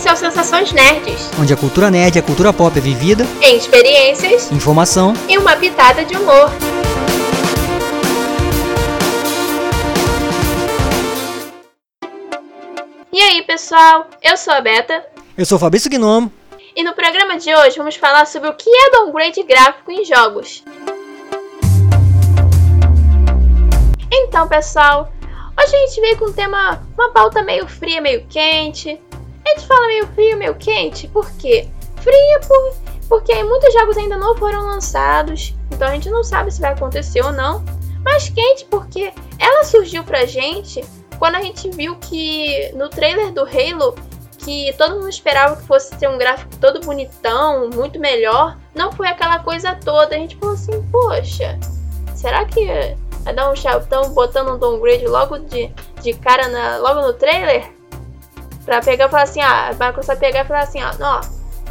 Esse é o Sensações Nerds, onde a cultura nerd e a cultura pop é vivida em experiências, informação e uma pitada de humor. E aí, pessoal? Eu sou a Beta. Eu sou o Fabrício Gnomo. E no programa de hoje vamos falar sobre o que é downgrade gráfico em jogos. Então, pessoal, hoje a gente veio com um tema, uma pauta meio fria, meio quente. A gente fala meio frio, meio quente, por quê? Fria por, porque muitos jogos ainda não foram lançados, então a gente não sabe se vai acontecer ou não. Mas quente porque ela surgiu pra gente quando a gente viu que no trailer do Halo, que todo mundo esperava que fosse ter um gráfico todo bonitão, muito melhor, não foi aquela coisa toda. A gente falou assim, poxa, será que vai dar um chapéu botando um downgrade logo de, de cara na, logo no trailer? Pra pegar e falar assim, ah, vai começar a pegar e falar assim, ó, ó,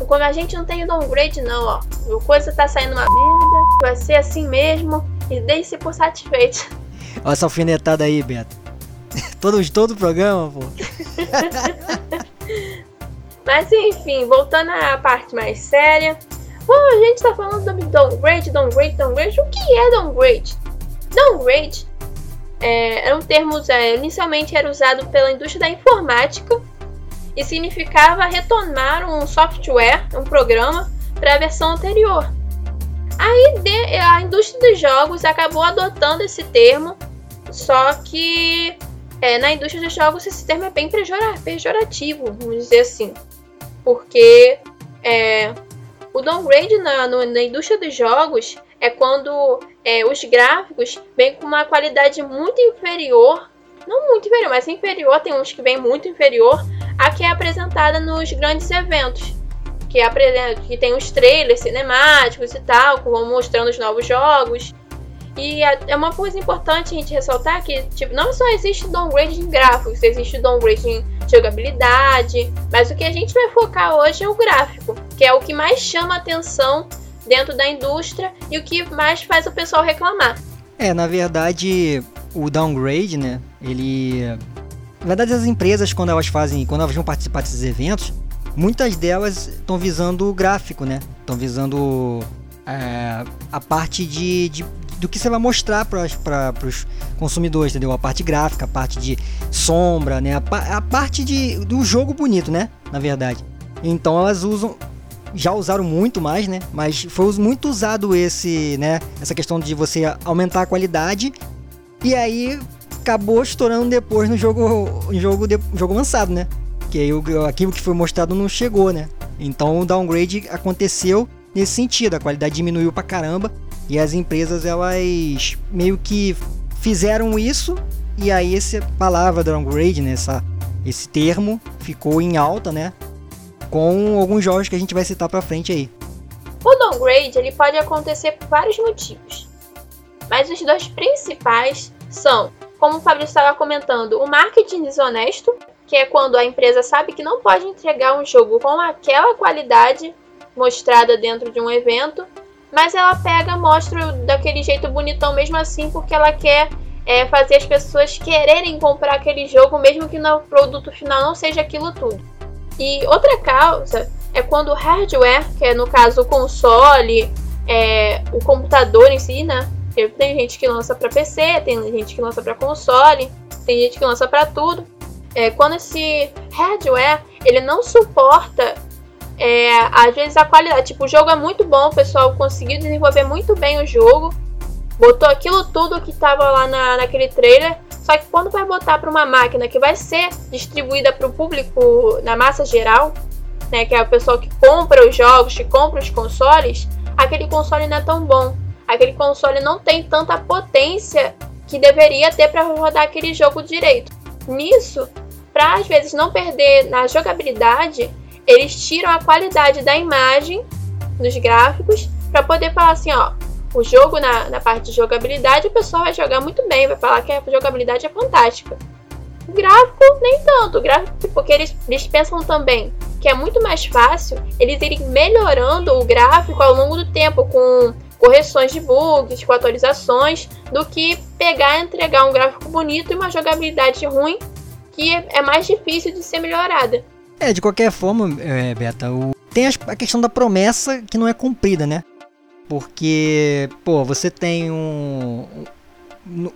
como a gente não tem downgrade não, ó, a coisa tá saindo uma merda, vai ser assim mesmo, e deixe-se por satisfeito. Olha essa alfinetada aí, Beto. todo, todo o programa, pô. Mas enfim, voltando à parte mais séria. Bom, a gente tá falando sobre downgrade, downgrade, downgrade. O que é downgrade? Downgrade é, é um termo, é, inicialmente era usado pela indústria da informática e significava retornar um software, um programa, para a versão anterior. Aí a indústria dos jogos acabou adotando esse termo, só que é, na indústria dos jogos esse termo é bem pejorativo, vamos dizer assim, porque é, o downgrade na, no, na indústria dos jogos é quando é, os gráficos vêm com uma qualidade muito inferior, não muito inferior, mas inferior, tem uns que vêm muito inferior a que é apresentada nos grandes eventos. Que, apresenta, que tem os trailers cinemáticos e tal, que vão mostrando os novos jogos. E é uma coisa importante a gente ressaltar que tipo, não só existe downgrade em gráficos, existe downgrade em jogabilidade, mas o que a gente vai focar hoje é o gráfico, que é o que mais chama atenção dentro da indústria e o que mais faz o pessoal reclamar. É, na verdade, o downgrade, né, ele na verdade, as empresas, quando elas fazem, quando elas vão participar desses eventos, muitas delas estão visando o gráfico, né? Estão visando é, a parte de, de, do que você vai mostrar para os consumidores, entendeu? A parte gráfica, a parte de sombra, né? A, a parte de, do jogo bonito, né? Na verdade. Então elas usam, já usaram muito mais, né? Mas foi muito usado esse, né? Essa questão de você aumentar a qualidade e aí acabou estourando depois no jogo, jogo, de, jogo lançado, né? Que aí aquilo que foi mostrado não chegou, né? Então o downgrade aconteceu nesse sentido, a qualidade diminuiu pra caramba e as empresas elas meio que fizeram isso e aí essa palavra downgrade, né, essa, esse termo ficou em alta, né? Com alguns jogos que a gente vai citar pra frente aí. O downgrade ele pode acontecer por vários motivos, mas os dois principais são como o Fabrício estava comentando, o marketing desonesto, que é quando a empresa sabe que não pode entregar um jogo com aquela qualidade mostrada dentro de um evento, mas ela pega, mostra daquele jeito bonitão mesmo assim, porque ela quer é, fazer as pessoas quererem comprar aquele jogo, mesmo que no produto final não seja aquilo tudo. E outra causa é quando o hardware, que é no caso o console, é, o computador em si, né? Tem gente que lança para PC, tem gente que lança para console, tem gente que lança para tudo. É, quando esse hardware ele não suporta é, às vezes a qualidade, tipo, o jogo é muito bom, o pessoal conseguiu desenvolver muito bem o jogo, botou aquilo tudo que estava lá na, naquele trailer, só que quando vai botar para uma máquina que vai ser distribuída para o público na massa geral, né, que é o pessoal que compra os jogos, que compra os consoles, aquele console não é tão bom aquele console não tem tanta potência que deveria ter para rodar aquele jogo direito. Nisso, para às vezes não perder na jogabilidade, eles tiram a qualidade da imagem dos gráficos para poder falar assim, ó, o jogo na, na parte de jogabilidade o pessoal vai jogar muito bem, vai falar que a jogabilidade é fantástica. O gráfico, nem tanto. O gráfico, porque eles, eles pensam também que é muito mais fácil eles irem melhorando o gráfico ao longo do tempo, com correções de bugs, com atualizações, do que pegar e entregar um gráfico bonito e uma jogabilidade ruim que é mais difícil de ser melhorada. É, de qualquer forma, é, Beta, o... tem a questão da promessa que não é cumprida, né? Porque, pô, você tem um,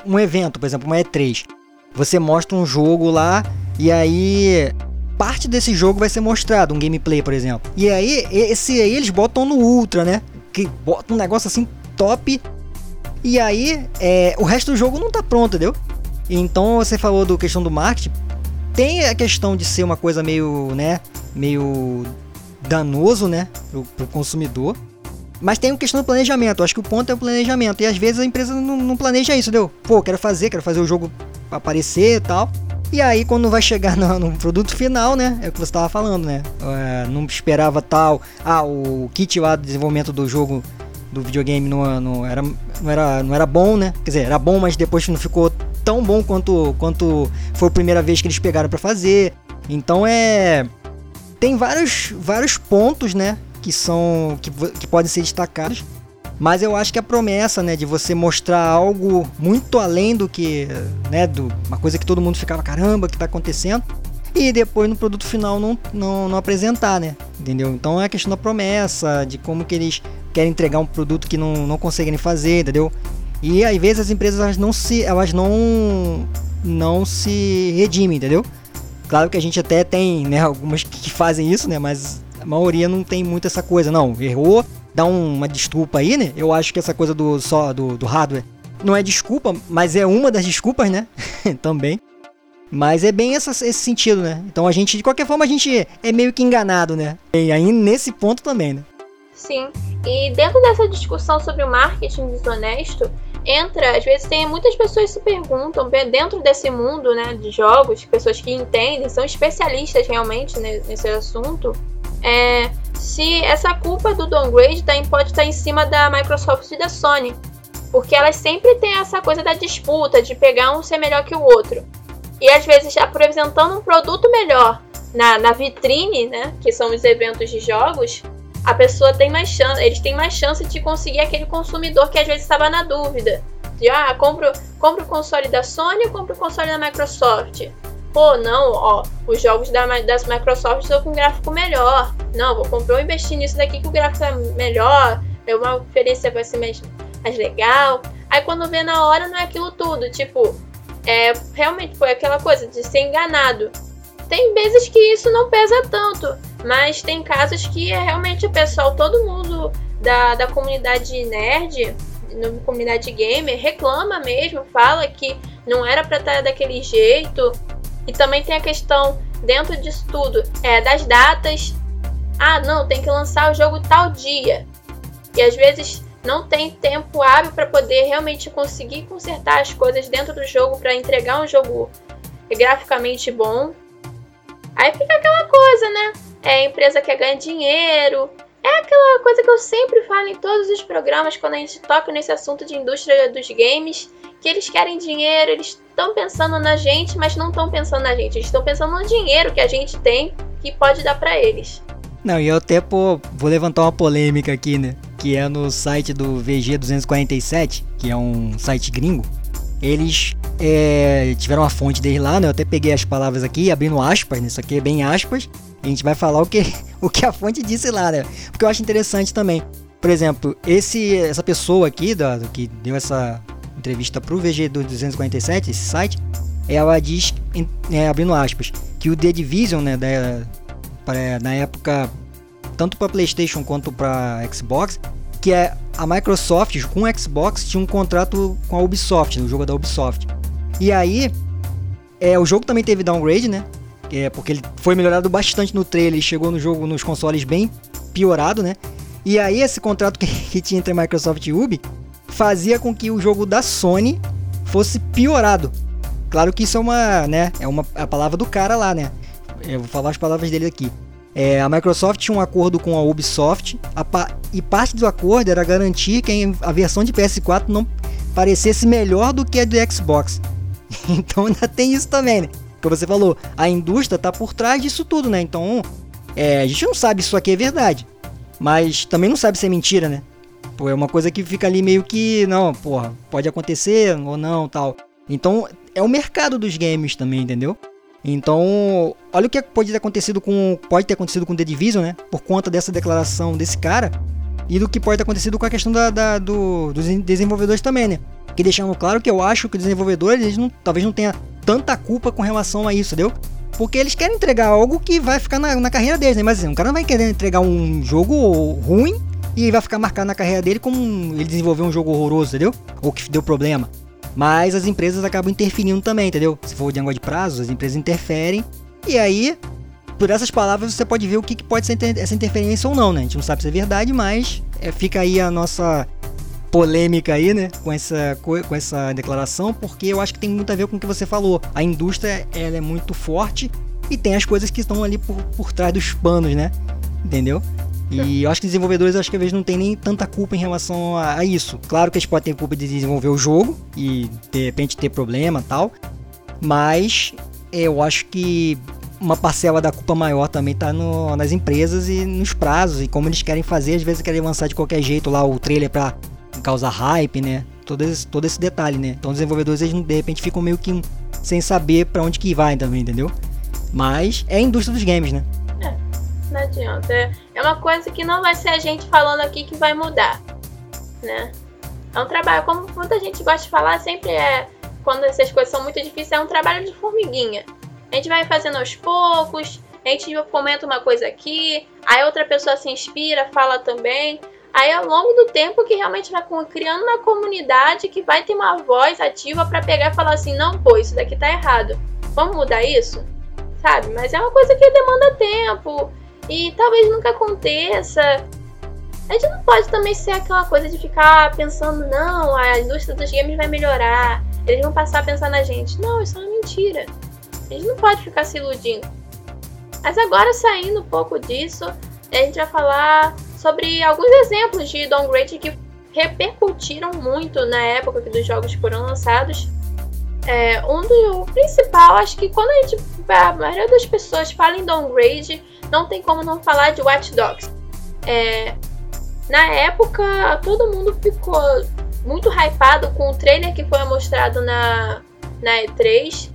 um evento, por exemplo, uma E3. Você mostra um jogo lá e aí parte desse jogo vai ser mostrado, um gameplay, por exemplo. E aí, esse aí eles botam no Ultra, né? Que bota um negócio assim top. E aí, é, o resto do jogo não tá pronto, entendeu? Então você falou do questão do marketing. Tem a questão de ser uma coisa meio, né? Meio danoso, né? Pro, pro consumidor. Mas tem a questão do planejamento. Acho que o ponto é o planejamento. E às vezes a empresa não, não planeja isso, entendeu? Pô, quero fazer, quero fazer o jogo aparecer e tal. E aí, quando vai chegar no, no, produto final, né? É o que você estava falando, né? É, não esperava tal. Ah, o kit lá do desenvolvimento do jogo do videogame não, não, era, não, era, não era bom, né? Quer dizer, era bom, mas depois não ficou tão bom quanto, quanto foi a primeira vez que eles pegaram para fazer. Então é. Tem vários, vários pontos, né? que são que, que podem ser destacados. Mas eu acho que a promessa, né, de você mostrar algo muito além do que, né, do uma coisa que todo mundo ficava caramba, que está acontecendo, e depois no produto final não, não, não apresentar, né? Entendeu? Então é a questão da promessa, de como que eles querem entregar um produto que não, não conseguem fazer, entendeu? E às vezes as empresas elas não se elas não não se redimem, entendeu? Claro que a gente até tem, né, algumas que fazem isso, né, mas a maioria não tem muito essa coisa, não. Errou, um, uma desculpa aí, né? Eu acho que essa coisa do só do, do hardware não é desculpa, mas é uma das desculpas, né? Também. Mas é bem essa, esse sentido, né? Então a gente, de qualquer forma, a gente é meio que enganado, né? E aí nesse ponto também, né? Sim. E dentro dessa discussão sobre o marketing desonesto, entra, às vezes tem muitas pessoas se perguntam, dentro desse mundo, né, de jogos, pessoas que entendem, são especialistas realmente nesse assunto, é, se essa culpa do downgrade tá, pode estar tá em cima da Microsoft e da Sony. Porque elas sempre têm essa coisa da disputa, de pegar um ser melhor que o outro. E às vezes, apresentando um produto melhor na, na vitrine, né, que são os eventos de jogos, a pessoa tem mais chance, eles têm mais chance de conseguir aquele consumidor que às vezes estava na dúvida. De, ah, compro, compro o console da Sony ou compro o console da Microsoft? Pô, não, ó, os jogos da, das Microsoft estão com gráfico melhor. Não, vou comprar, vou investir nisso daqui que o gráfico é melhor, é uma oferência vai ser mais, mais legal. Aí quando vê na hora não é aquilo tudo, tipo, é realmente foi aquela coisa de ser enganado. Tem vezes que isso não pesa tanto, mas tem casos que é realmente o pessoal, todo mundo da, da comunidade nerd, na comunidade gamer, reclama mesmo, fala que não era para estar daquele jeito, e também tem a questão, dentro disso tudo, é, das datas. Ah, não, tem que lançar o jogo tal dia. E às vezes não tem tempo hábil para poder realmente conseguir consertar as coisas dentro do jogo para entregar um jogo graficamente bom. Aí fica aquela coisa, né? É a empresa que ganha dinheiro. É aquela coisa que eu sempre falo em todos os programas quando a gente toca nesse assunto de indústria dos games, que eles querem dinheiro, eles estão pensando na gente, mas não estão pensando na gente. Eles estão pensando no dinheiro que a gente tem que pode dar para eles. Não, e eu até pô, vou levantar uma polêmica aqui, né? Que é no site do VG247, que é um site gringo. Eles é, tiveram uma fonte deles lá, né? Eu até peguei as palavras aqui, abrindo aspas, né? Isso aqui é bem aspas. A gente vai falar o que, o que a fonte disse lá, né? Porque eu acho interessante também. Por exemplo, esse, essa pessoa aqui, do, que deu essa entrevista para o VG 247, esse site, ela diz, é, abrindo aspas, que o The Division, né, da, pra, na época, tanto para PlayStation quanto para Xbox, que é a Microsoft com o Xbox tinha um contrato com a Ubisoft, o jogo da Ubisoft. E aí, é, o jogo também teve downgrade, né? É, porque ele foi melhorado bastante no trailer e chegou no jogo nos consoles bem piorado, né? E aí esse contrato que, que tinha entre a Microsoft e Ubi fazia com que o jogo da Sony fosse piorado. Claro que isso é uma, né, é uma a palavra do cara lá, né? Eu vou falar as palavras dele aqui. É, a Microsoft tinha um acordo com a Ubisoft pa e parte do acordo era garantir que a versão de PS4 não parecesse melhor do que a do Xbox. então ainda tem isso também, né? Como você falou, a indústria tá por trás disso tudo, né? Então é, a gente não sabe se isso aqui é verdade, mas também não sabe se é mentira, né? Pô, é uma coisa que fica ali meio que, não, porra, pode acontecer ou não, tal. Então, é o mercado dos games também, entendeu? Então, olha o que pode ter acontecido com pode ter acontecido com The Division, né? Por conta dessa declaração desse cara e do que pode ter acontecido com a questão da, da do, dos desenvolvedores também, né? Que deixando claro que eu acho que os desenvolvedores eles não, talvez não tenha tanta culpa com relação a isso, entendeu? Porque eles querem entregar algo que vai ficar na, na carreira deles, né? Mas assim, um cara não vai querer entregar um jogo ruim e vai ficar marcado na carreira dele como ele desenvolveu um jogo horroroso, entendeu? Ou que deu problema. Mas as empresas acabam interferindo também, entendeu? Se for de negócio de prazo, as empresas interferem. E aí, por essas palavras, você pode ver o que, que pode ser essa interferência ou não, né? A gente não sabe se é verdade, mas é, fica aí a nossa polêmica aí, né, com essa, com essa declaração, porque eu acho que tem muito a ver com o que você falou. A indústria, ela é muito forte e tem as coisas que estão ali por, por trás dos panos, né? Entendeu? E eu acho que desenvolvedores, acho que às vezes não tem nem tanta culpa em relação a, a, isso. Claro que eles podem ter culpa de desenvolver o jogo e de repente ter problema tal, mas eu acho que uma parcela da culpa maior também tá no, nas empresas e nos prazos e como eles querem fazer, às vezes querem lançar de qualquer jeito lá o trailer para causar hype, né? Todo esse, todo esse detalhe, né? Então os desenvolvedores eles de repente ficam meio que sem saber para onde que vai também, entendeu? Mas é a indústria dos games, né? não adianta. É, é uma coisa que não vai ser a gente falando aqui que vai mudar, né? É um trabalho, como muita gente gosta de falar, sempre é quando essas coisas são muito difíceis, é um trabalho de formiguinha. A gente vai fazendo aos poucos, a gente comenta uma coisa aqui, aí outra pessoa se inspira, fala também. Aí ao longo do tempo que realmente vai criando uma comunidade que vai ter uma voz ativa para pegar e falar assim, não, pô, isso daqui tá errado. Vamos mudar isso? Sabe? Mas é uma coisa que demanda tempo e talvez nunca aconteça. A gente não pode também ser aquela coisa de ficar pensando, não, a indústria dos games vai melhorar, eles vão passar a pensar na gente. Não, isso é uma mentira. A gente não pode ficar se iludindo. Mas agora, saindo um pouco disso, a gente vai falar sobre alguns exemplos de downgrade que repercutiram muito na época que os jogos foram lançados. É, um do principal, acho que quando a gente a maioria das pessoas fala em downgrade, não tem como não falar de Watch Dogs. É, na época, todo mundo ficou muito hypado com o trailer que foi mostrado na, na E3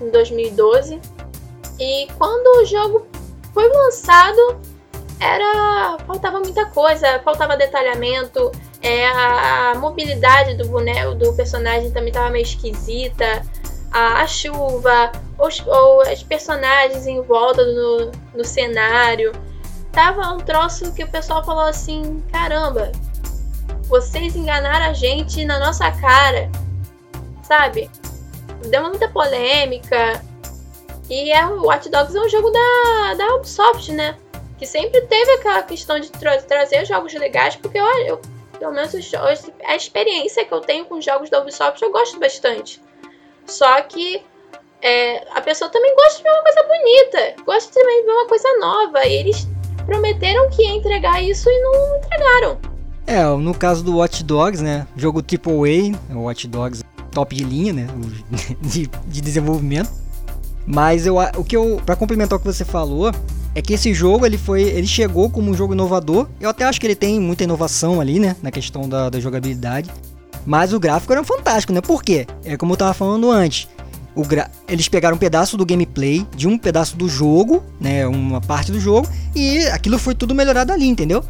em 2012. E quando o jogo foi lançado, era faltava muita coisa, faltava detalhamento, é, a, a mobilidade do boneco do personagem também estava meio esquisita, a, a chuva, os, ou os personagens em volta no, no cenário. Tava um troço que o pessoal falou assim: caramba, vocês enganaram a gente na nossa cara, sabe? Deu muita polêmica. E é, o Watch Dogs é um jogo da, da Ubisoft, né? Que sempre teve aquela questão de tra trazer jogos legais, porque olha, eu, pelo menos a experiência que eu tenho com jogos da Ubisoft eu gosto bastante. Só que é, a pessoa também gosta de ver uma coisa bonita, gosta também de ver uma coisa nova. E eles prometeram que ia entregar isso e não entregaram. É, no caso do Watch Dogs, né? Jogo AAA, o Watch Dogs top de linha, né? De, de desenvolvimento. Mas eu, o que eu, para complementar o que você falou, é que esse jogo ele foi, ele chegou como um jogo inovador. Eu até acho que ele tem muita inovação ali, né, na questão da, da jogabilidade. Mas o gráfico era fantástico, né? Por quê? É como eu tava falando antes. Gra... Eles pegaram um pedaço do gameplay, de um pedaço do jogo, né? Uma parte do jogo, e aquilo foi tudo melhorado ali, entendeu?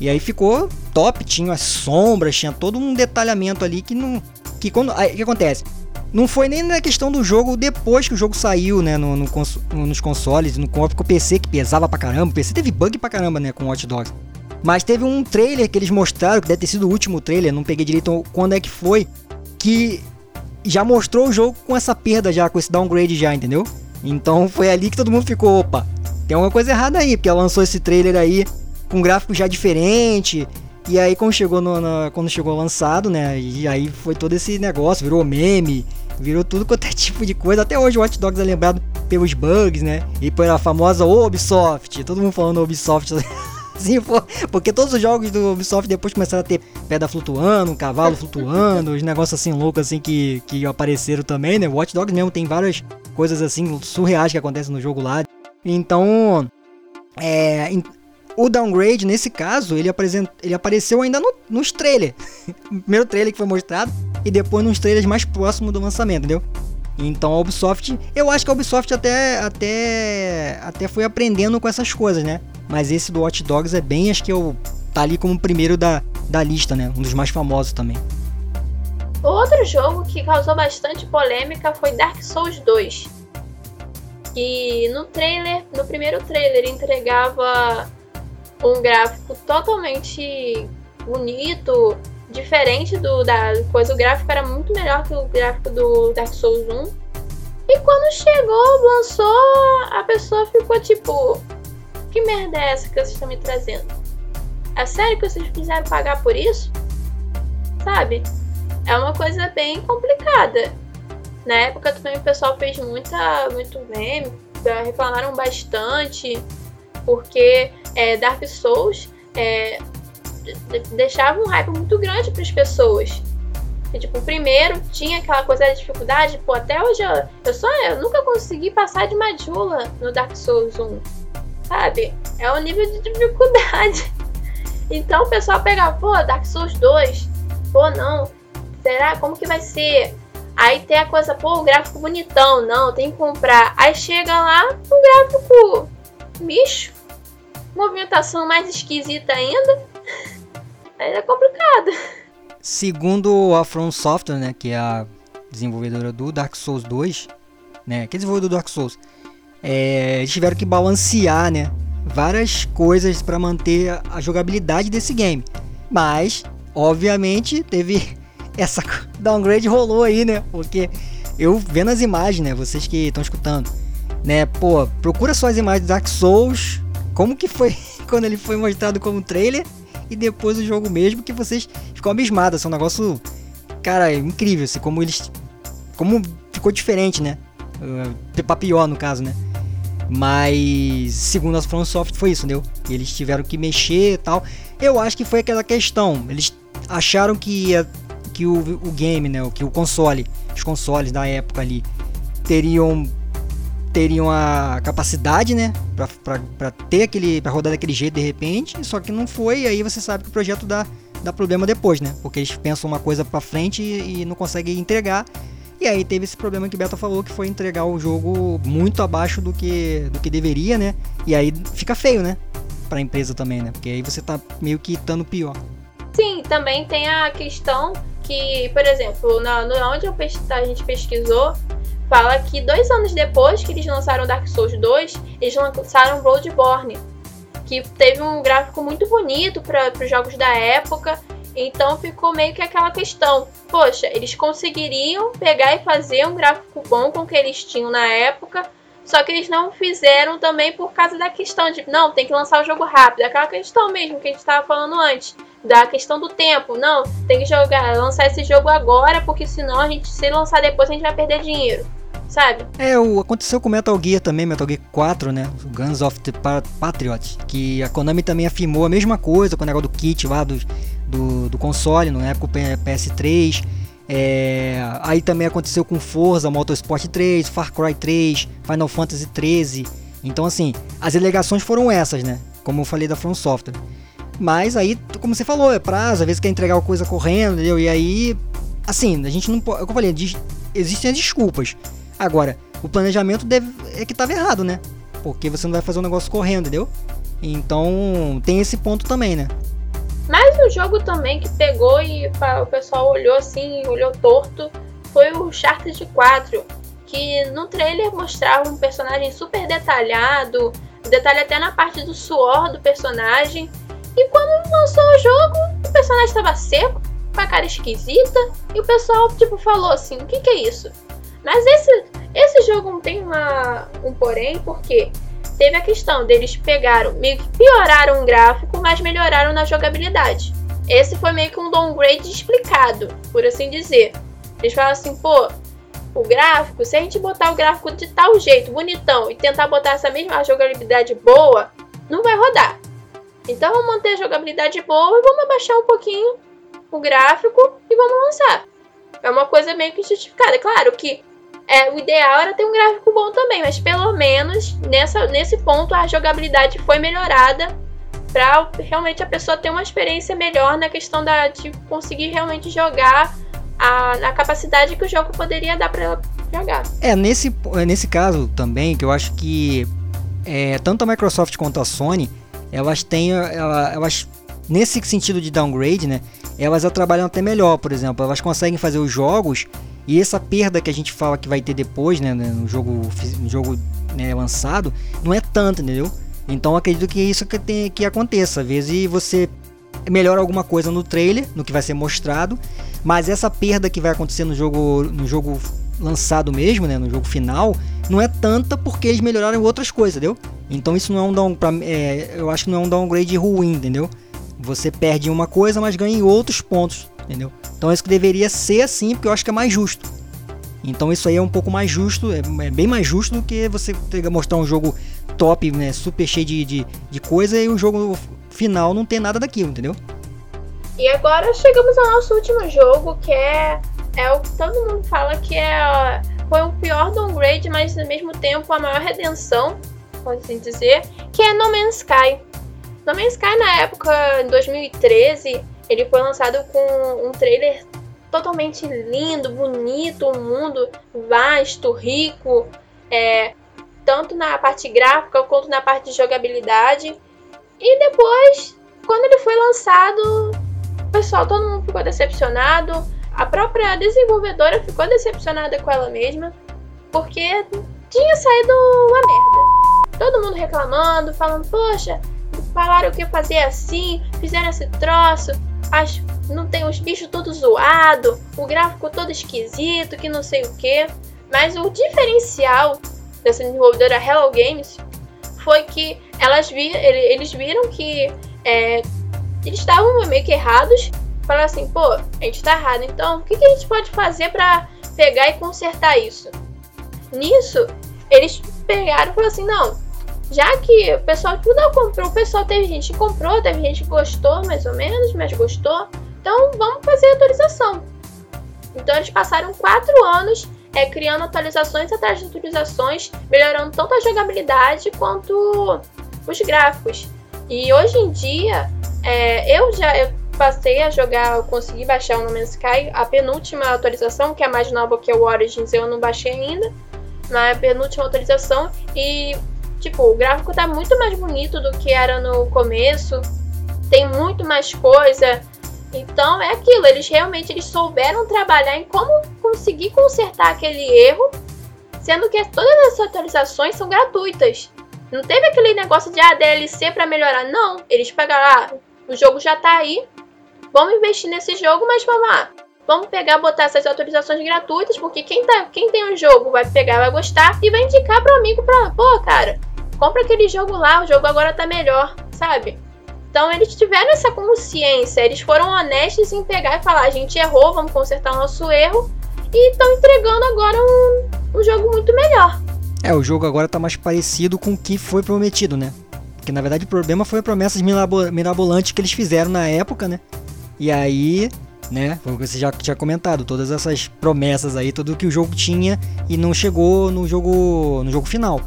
E aí ficou top, tinha as sombras, tinha todo um detalhamento ali que não. Que quando. Aí, o que acontece? Não foi nem na questão do jogo depois que o jogo saiu, né? No, no, nos consoles, no próprio PC que pesava pra caramba. O PC teve bug pra caramba, né? Com Watch Dogs. Mas teve um trailer que eles mostraram, que deve ter sido o último trailer, não peguei direito quando é que foi, que já mostrou o jogo com essa perda já, com esse downgrade já, entendeu? Então foi ali que todo mundo ficou, opa, tem alguma coisa errada aí, porque lançou esse trailer aí com gráfico já diferente. E aí quando chegou no, quando chegou lançado, né? E aí foi todo esse negócio, virou meme, virou tudo quanto é tipo de coisa. Até hoje o Watch Dogs é lembrado pelos bugs, né? E pela famosa Ubisoft, todo mundo falando Ubisoft. Sim, porque todos os jogos do Ubisoft depois começaram a ter pedra flutuando, cavalo flutuando, os negócios assim loucos assim que, que apareceram também, né? Watch Dogs mesmo tem várias coisas assim surreais que acontecem no jogo lá. Então, é, o downgrade nesse caso, ele, apresent, ele apareceu ainda no, nos trailers. primeiro trailer que foi mostrado e depois nos trailers mais próximos do lançamento, entendeu? Então a Ubisoft, eu acho que a Ubisoft até, até, até foi aprendendo com essas coisas, né? Mas esse do Watch Dogs é bem, acho que eu tá ali como o primeiro da, da lista, né? Um dos mais famosos também. Outro jogo que causou bastante polêmica foi Dark Souls 2. Que no trailer, no primeiro trailer, entregava um gráfico totalmente bonito, diferente do da coisa. O gráfico era muito melhor que o gráfico do Dark Souls 1. E quando chegou, lançou, a pessoa ficou tipo: Que merda é essa que vocês estão me trazendo? É sério que vocês quiseram pagar por isso? Sabe? É uma coisa bem complicada. Na época também o pessoal fez muita, muito meme, reclamaram bastante, porque é, Dark Souls é, deixava um hype muito grande para as pessoas. E, tipo, primeiro tinha aquela coisa da dificuldade, pô, até hoje eu, eu só eu nunca consegui passar de Majula no Dark Souls 1. Sabe? É um nível de dificuldade. Então o pessoal pega, pô, Dark Souls 2, pô, não, será? Como que vai ser? Aí tem a coisa, pô, o gráfico bonitão, não, tem que comprar. Aí chega lá, um gráfico bicho, movimentação mais esquisita ainda. Aí é complicado. Segundo a From Software, né, que é a desenvolvedora do Dark Souls 2, né, que é desenvolvedor do Dark Souls, é, eles tiveram que balancear, né, várias coisas para manter a jogabilidade desse game. Mas, obviamente, teve essa downgrade rolou aí, né? Porque eu vendo as imagens, né, vocês que estão escutando, né, pô, procura só as imagens do Dark Souls, como que foi quando ele foi mostrado como trailer e depois o jogo mesmo que vocês ficam abismados. É um negócio, cara, incrível, assim, como eles. Como ficou diferente, né? Uh, pra pior no caso, né? Mas, segundo a From foi isso, entendeu? Eles tiveram que mexer e tal. Eu acho que foi aquela questão. Eles acharam que, ia, que o, o game, né? Que o console, os consoles da época ali, teriam teriam a capacidade, né, para ter aquele, para rodar daquele jeito de repente, só que não foi, e aí você sabe que o projeto dá, dá problema depois, né, porque eles pensam uma coisa para frente e, e, não conseguem entregar, e aí teve esse problema que o Beto falou, que foi entregar o jogo muito abaixo do que, do que deveria, né, e aí fica feio, né, para a empresa também, né, porque aí você tá meio que estando pior. Sim, também tem a questão que, por exemplo, na, na onde a gente pesquisou, fala que dois anos depois que eles lançaram Dark Souls 2, eles lançaram Bloodborne, que teve um gráfico muito bonito para os jogos da época. Então ficou meio que aquela questão, poxa, eles conseguiriam pegar e fazer um gráfico bom com o que eles tinham na época, só que eles não fizeram também por causa da questão de, não, tem que lançar o jogo rápido, aquela questão mesmo que a gente estava falando antes, da questão do tempo, não, tem que jogar, lançar esse jogo agora, porque senão a gente se lançar depois a gente vai perder dinheiro sabe? É, o, aconteceu com Metal Gear também, Metal Gear 4, né? Guns of the Patriot, que a Konami também afirmou a mesma coisa com o negócio do kit lá do, do, do console, na época o PS3. É, aí também aconteceu com Forza, Motorsport 3, Far Cry 3, Final Fantasy 13. Então, assim, as alegações foram essas, né? Como eu falei da From Software. Mas aí, como você falou, é prazo, às vezes quer entregar a coisa correndo, entendeu? E aí, assim, a gente não pode. É eu falei, existem as desculpas. Agora, o planejamento deve, é que estava errado, né? Porque você não vai fazer um negócio correndo, entendeu? Então tem esse ponto também, né? Mas o jogo também que pegou e o pessoal olhou assim, olhou torto, foi o Uncharted 4, que no trailer mostrava um personagem super detalhado, detalhe até na parte do suor do personagem. E quando lançou o jogo, o personagem estava seco, com a cara esquisita, e o pessoal tipo falou assim: "O que que é isso?" Mas esse, esse jogo tem uma, um porém, porque teve a questão deles pegaram, meio que pioraram o gráfico, mas melhoraram na jogabilidade. Esse foi meio que um downgrade explicado, por assim dizer. Eles falam assim, pô, o gráfico, se a gente botar o gráfico de tal jeito, bonitão, e tentar botar essa mesma jogabilidade boa, não vai rodar. Então vamos manter a jogabilidade boa e vamos abaixar um pouquinho o gráfico e vamos lançar. É uma coisa meio que justificada. Claro que é, o ideal era ter um gráfico bom também, mas pelo menos nessa, nesse ponto a jogabilidade foi melhorada para realmente a pessoa ter uma experiência melhor na questão da, de conseguir realmente jogar a, a capacidade que o jogo poderia dar para ela jogar. É, nesse, nesse caso também, que eu acho que é, tanto a Microsoft quanto a Sony, elas têm, elas nesse sentido de downgrade, né? Elas trabalham até melhor, por exemplo, elas conseguem fazer os jogos e essa perda que a gente fala que vai ter depois, né, no jogo, no jogo né, lançado, não é tanto, entendeu? Então acredito que isso que, tem, que aconteça. Às vezes você melhora alguma coisa no trailer, no que vai ser mostrado, mas essa perda que vai acontecer no jogo, no jogo lançado mesmo, né, no jogo final, não é tanta porque eles melhoraram outras coisas, entendeu? Então isso não é um down, pra, é, eu acho que não é um downgrade ruim, entendeu? Você perde uma coisa, mas ganha em outros pontos, entendeu? Então isso que deveria ser assim, porque eu acho que é mais justo. Então isso aí é um pouco mais justo, é, é bem mais justo do que você mostrar um jogo top, né, super cheio de, de, de coisa e o jogo final não ter nada daquilo, entendeu? E agora chegamos ao nosso último jogo, que é, é o que todo mundo fala que é foi o pior downgrade, mas ao mesmo tempo a maior redenção, pode assim dizer, que é No Man's Sky. No Man's Sky na época, em 2013, ele foi lançado com um trailer totalmente lindo, bonito, um mundo vasto, rico, é, tanto na parte gráfica quanto na parte de jogabilidade. E depois, quando ele foi lançado, pessoal, todo mundo ficou decepcionado. A própria desenvolvedora ficou decepcionada com ela mesma, porque tinha saído uma merda. Todo mundo reclamando, falando, poxa, falaram que ia fazer assim, fizeram esse troço, as, não tem os bichos todos zoado, o gráfico todo esquisito, que não sei o que. Mas o diferencial dessa desenvolvedora Hello Games foi que elas vi, eles viram que é, eles estavam meio que errados. Falaram assim, pô, a gente tá errado, então o que, que a gente pode fazer para pegar e consertar isso? Nisso, eles pegaram e falaram assim, não, já que o pessoal tudo não comprou, o pessoal teve gente que comprou, teve gente que gostou mais ou menos, mas gostou, então vamos fazer atualização. Então eles passaram quatro anos é, criando atualizações atrás de atualizações, melhorando tanto a jogabilidade quanto os gráficos. E hoje em dia, é, eu já eu passei a jogar, eu consegui baixar o No Man's Sky, a penúltima atualização, que é a mais nova que é o Origins, eu não baixei ainda, na penúltima atualização, e tipo, o gráfico tá muito mais bonito do que era no começo, tem muito mais coisa, então é aquilo, eles realmente eles souberam trabalhar em como conseguir consertar aquele erro, sendo que todas as atualizações são gratuitas. Não teve aquele negócio de ah, DLC para melhorar, não. Eles pegaram, ah, o jogo já tá aí, vamos investir nesse jogo, mas vamos lá. Vamos pegar, botar essas atualizações gratuitas, porque quem, tá, quem tem o jogo vai pegar, vai gostar e vai indicar pro amigo pra, pô, cara, compra aquele jogo lá, o jogo agora tá melhor, sabe? Então eles tiveram essa consciência, eles foram honestos em pegar e falar: a gente errou, vamos consertar o nosso erro e estão entregando agora um, um jogo muito melhor. É, o jogo agora tá mais parecido com o que foi prometido, né? Porque na verdade o problema foi as promessas mirabolantes que eles fizeram na época, né? E aí, né, foi o que você já tinha comentado, todas essas promessas aí, tudo que o jogo tinha e não chegou no jogo no jogo final.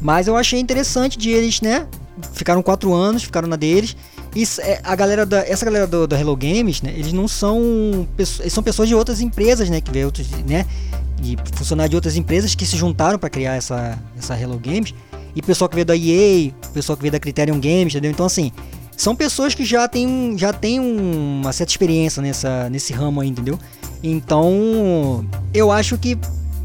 Mas eu achei interessante de eles, né, ficaram quatro anos, ficaram na deles. E é, a galera da, essa galera do, do Hello Games, né, eles não são eles são pessoas de outras empresas, né, que vê outros, né, de funcionários de outras empresas que se juntaram para criar essa essa Hello Games. E pessoal que veio da EA, pessoal que veio da Criterion Games, entendeu? Então assim, são pessoas que já têm já tem uma certa experiência nessa nesse ramo aí, entendeu? Então, eu acho que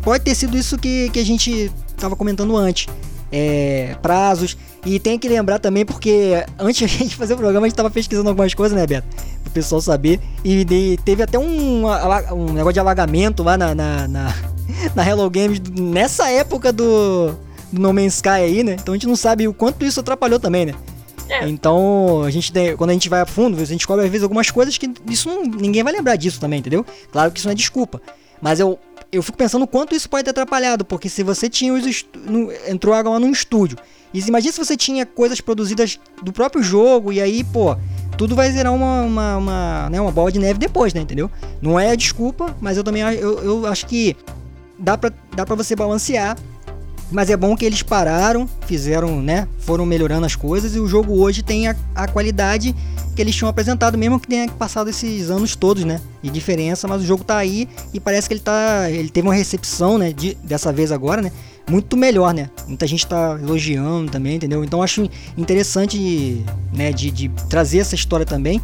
pode ter sido isso que, que a gente estava comentando antes. É, prazos, e tem que lembrar também, porque antes a gente fazer o programa, a gente tava pesquisando algumas coisas, né, Beto? Pro pessoal saber. E de, teve até um, um negócio de alagamento lá na, na, na, na Hello Games nessa época do, do No Man's Sky aí, né? Então a gente não sabe o quanto isso atrapalhou também, né? É. Então, a gente quando a gente vai a fundo, a gente descobre às vezes algumas coisas que isso não, ninguém vai lembrar disso também, entendeu? Claro que isso não é desculpa. Mas eu, eu fico pensando o quanto isso pode ter atrapalhado, porque se você tinha os no, entrou agora num estúdio e imagina se você tinha coisas produzidas do próprio jogo e aí, pô, tudo vai virar uma, uma, uma, né, uma bola de neve depois, né? Entendeu? Não é desculpa, mas eu também eu, eu acho que dá pra, dá pra você balancear. Mas é bom que eles pararam, fizeram, né? Foram melhorando as coisas e o jogo hoje tem a, a qualidade que eles tinham apresentado, mesmo que tenha passado esses anos todos, né? De diferença, mas o jogo tá aí e parece que ele tá. Ele teve uma recepção, né? De, dessa vez agora, né? Muito melhor, né? Muita gente tá elogiando também, entendeu? Então acho interessante, né? De, de trazer essa história também.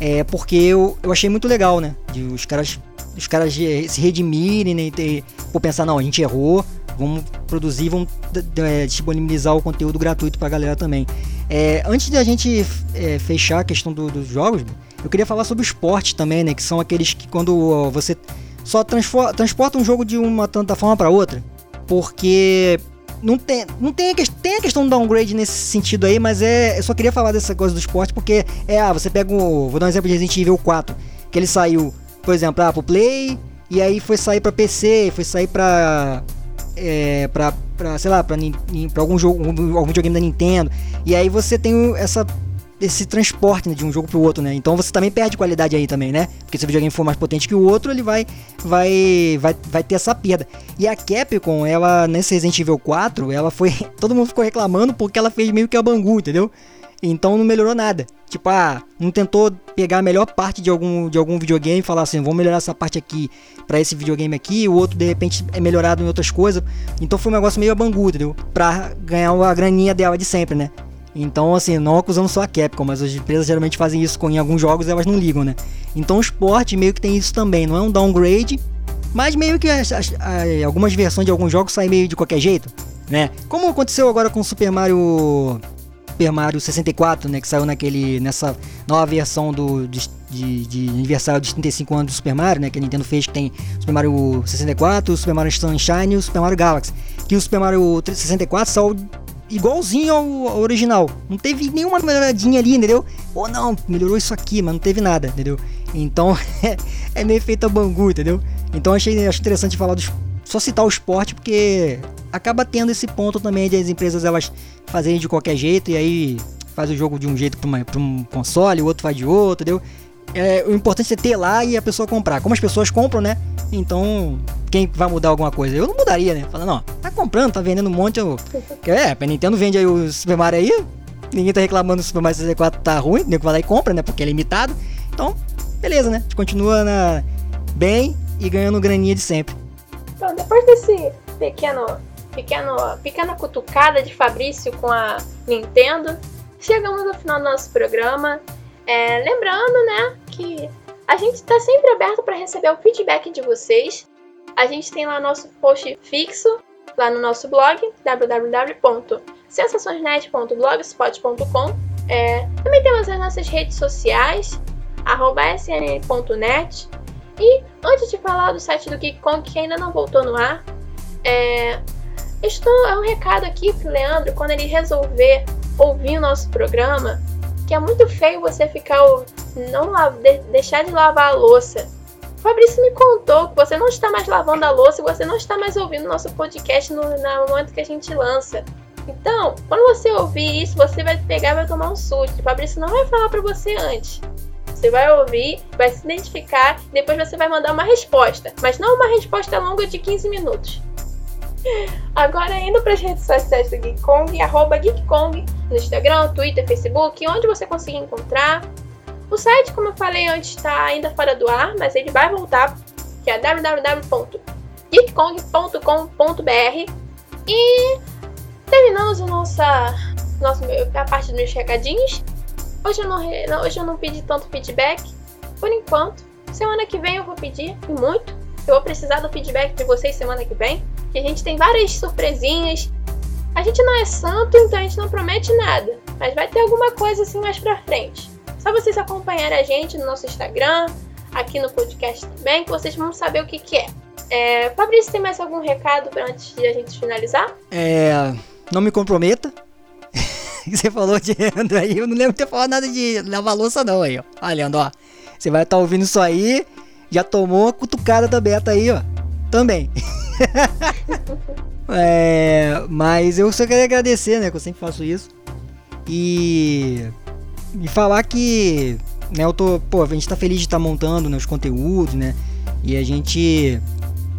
É porque eu, eu achei muito legal, né? De os caras, os caras se redimirem, né? E ter, por pensar, não, a gente errou, vamos produzir, vamos é, disponibilizar o conteúdo gratuito pra galera também. É, antes de a gente é, fechar a questão do, dos jogos, eu queria falar sobre o esporte também, né? Que são aqueles que quando você só transporta um jogo de uma tanta forma para outra, porque não tem, não tem, a, tem a questão do downgrade nesse sentido aí, mas é, eu só queria falar dessa coisa do esporte porque é, ah, você pega o, vou dar um exemplo de Resident Evil 4, que ele saiu, por exemplo, ah, pro Play, e aí foi sair para PC, foi sair para é, pra, pra, sei lá, pra, pra algum jogo, algum videogame da Nintendo. E aí você tem essa esse transporte né, de um jogo pro outro, né? Então você também perde qualidade aí também, né? Porque se o videogame for mais potente que o outro, ele vai vai vai, vai ter essa perda. E a Capcom, ela nesse Resident Evil 4, ela foi, todo mundo ficou reclamando porque ela fez meio que a Bangu, entendeu? Então não melhorou nada. Tipo, ah, não tentou pegar a melhor parte de algum, de algum videogame e falar assim, vamos melhorar essa parte aqui para esse videogame aqui, o outro de repente é melhorado em outras coisas. Então foi um negócio meio bangu, entendeu? Pra ganhar a graninha dela de sempre, né? Então, assim, não acusamos só a Capcom, mas as empresas geralmente fazem isso com em alguns jogos elas não ligam, né? Então o esporte meio que tem isso também, não é um downgrade, mas meio que as, as, as, algumas versões de alguns jogos saem meio de qualquer jeito, né? Como aconteceu agora com o Super Mario Super Mario 64, né, que saiu naquele, nessa nova versão do, de, de, de aniversário dos 35 anos do Super Mario, né, que a Nintendo fez, que tem Super Mario 64, o Super Mario Sunshine e o Super Mario Galaxy. Que o Super Mario 64 saiu igualzinho ao, ao original. Não teve nenhuma melhoradinha ali, entendeu? Ou não, melhorou isso aqui, mas não teve nada, entendeu? Então é, é meio feito a bangu, entendeu? Então achei, achei interessante falar dos só citar o esporte porque acaba tendo esse ponto também de as empresas elas fazerem de qualquer jeito e aí faz o jogo de um jeito para um console, o outro faz de outro, entendeu? É, o importante é ter lá e a pessoa comprar. Como as pessoas compram, né? Então, quem vai mudar alguma coisa? Eu não mudaria, né? Falando, ó, tá comprando, tá vendendo um monte. Eu... É, a Nintendo vende aí o Super Mario aí. Ninguém tá reclamando do Super Mario 64 tá ruim, nego vai lá e compra, né? Porque é limitado. Então, beleza, né? A gente continua na... bem e ganhando graninha de sempre. Então, depois desse pequeno pequeno, pequena cutucada de Fabrício com a Nintendo. Chegamos ao final do nosso programa. É, lembrando, né, que a gente está sempre aberto para receber o feedback de vocês. A gente tem lá nosso post fixo, lá no nosso blog, www.sensaçõesnet.blogspot.com. É, também temos as nossas redes sociais, snn.net. E antes de falar do site do Geek Kong, que ainda não voltou no ar, é, Estou, é um recado aqui pro Leandro quando ele resolver ouvir o nosso programa, que é muito feio você ficar não de, deixar de lavar a louça. O Fabrício me contou que você não está mais lavando a louça e você não está mais ouvindo nosso podcast no, no momento que a gente lança. Então, quando você ouvir isso, você vai pegar e vai tomar um susto. O Fabrício não vai falar para você antes. Você vai ouvir, vai se identificar, depois você vai mandar uma resposta. Mas não uma resposta longa de 15 minutos. Agora, indo para as redes sociais do Geek Kong, arroba Geek Kong, no Instagram, Twitter, Facebook, onde você conseguir encontrar. O site, como eu falei antes, está ainda fora do ar, mas ele vai voltar, que é www.geekkong.com.br. E terminamos a nossa, nossa a parte dos meus recadinhos. Hoje eu, não, hoje eu não pedi tanto feedback, por enquanto. Semana que vem eu vou pedir, e muito. Eu vou precisar do feedback de vocês semana que vem que a gente tem várias surpresinhas. A gente não é santo, então a gente não promete nada, mas vai ter alguma coisa assim mais pra frente. Só vocês acompanharem a gente no nosso Instagram, aqui no podcast também, que vocês vão saber o que, que é. é. Fabrício, tem mais algum recado antes de a gente finalizar? É. Não me comprometa. Você falou de aí, eu não lembro de ter falado nada de lavar louça, não aí, ó. Olha, ó. Você vai estar tá ouvindo isso aí, já tomou uma cutucada da beta aí, ó. Também. é, mas eu só queria agradecer, né? Que eu sempre faço isso. E. E falar que. Né, eu tô. Pô, a gente tá feliz de estar tá montando né, os conteúdos, né? E a gente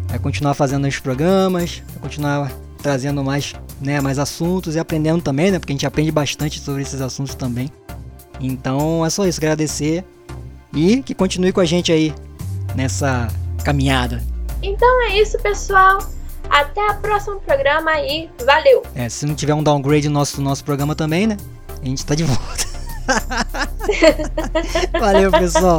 vai continuar fazendo os programas, vai continuar trazendo mais, né, mais assuntos e aprendendo também, né? Porque a gente aprende bastante sobre esses assuntos também. Então é só isso, agradecer e que continue com a gente aí nessa caminhada. Então é isso, pessoal. Até o próximo programa e valeu! É, se não tiver um downgrade no nosso, nosso programa também, né? A gente tá de volta. valeu, pessoal!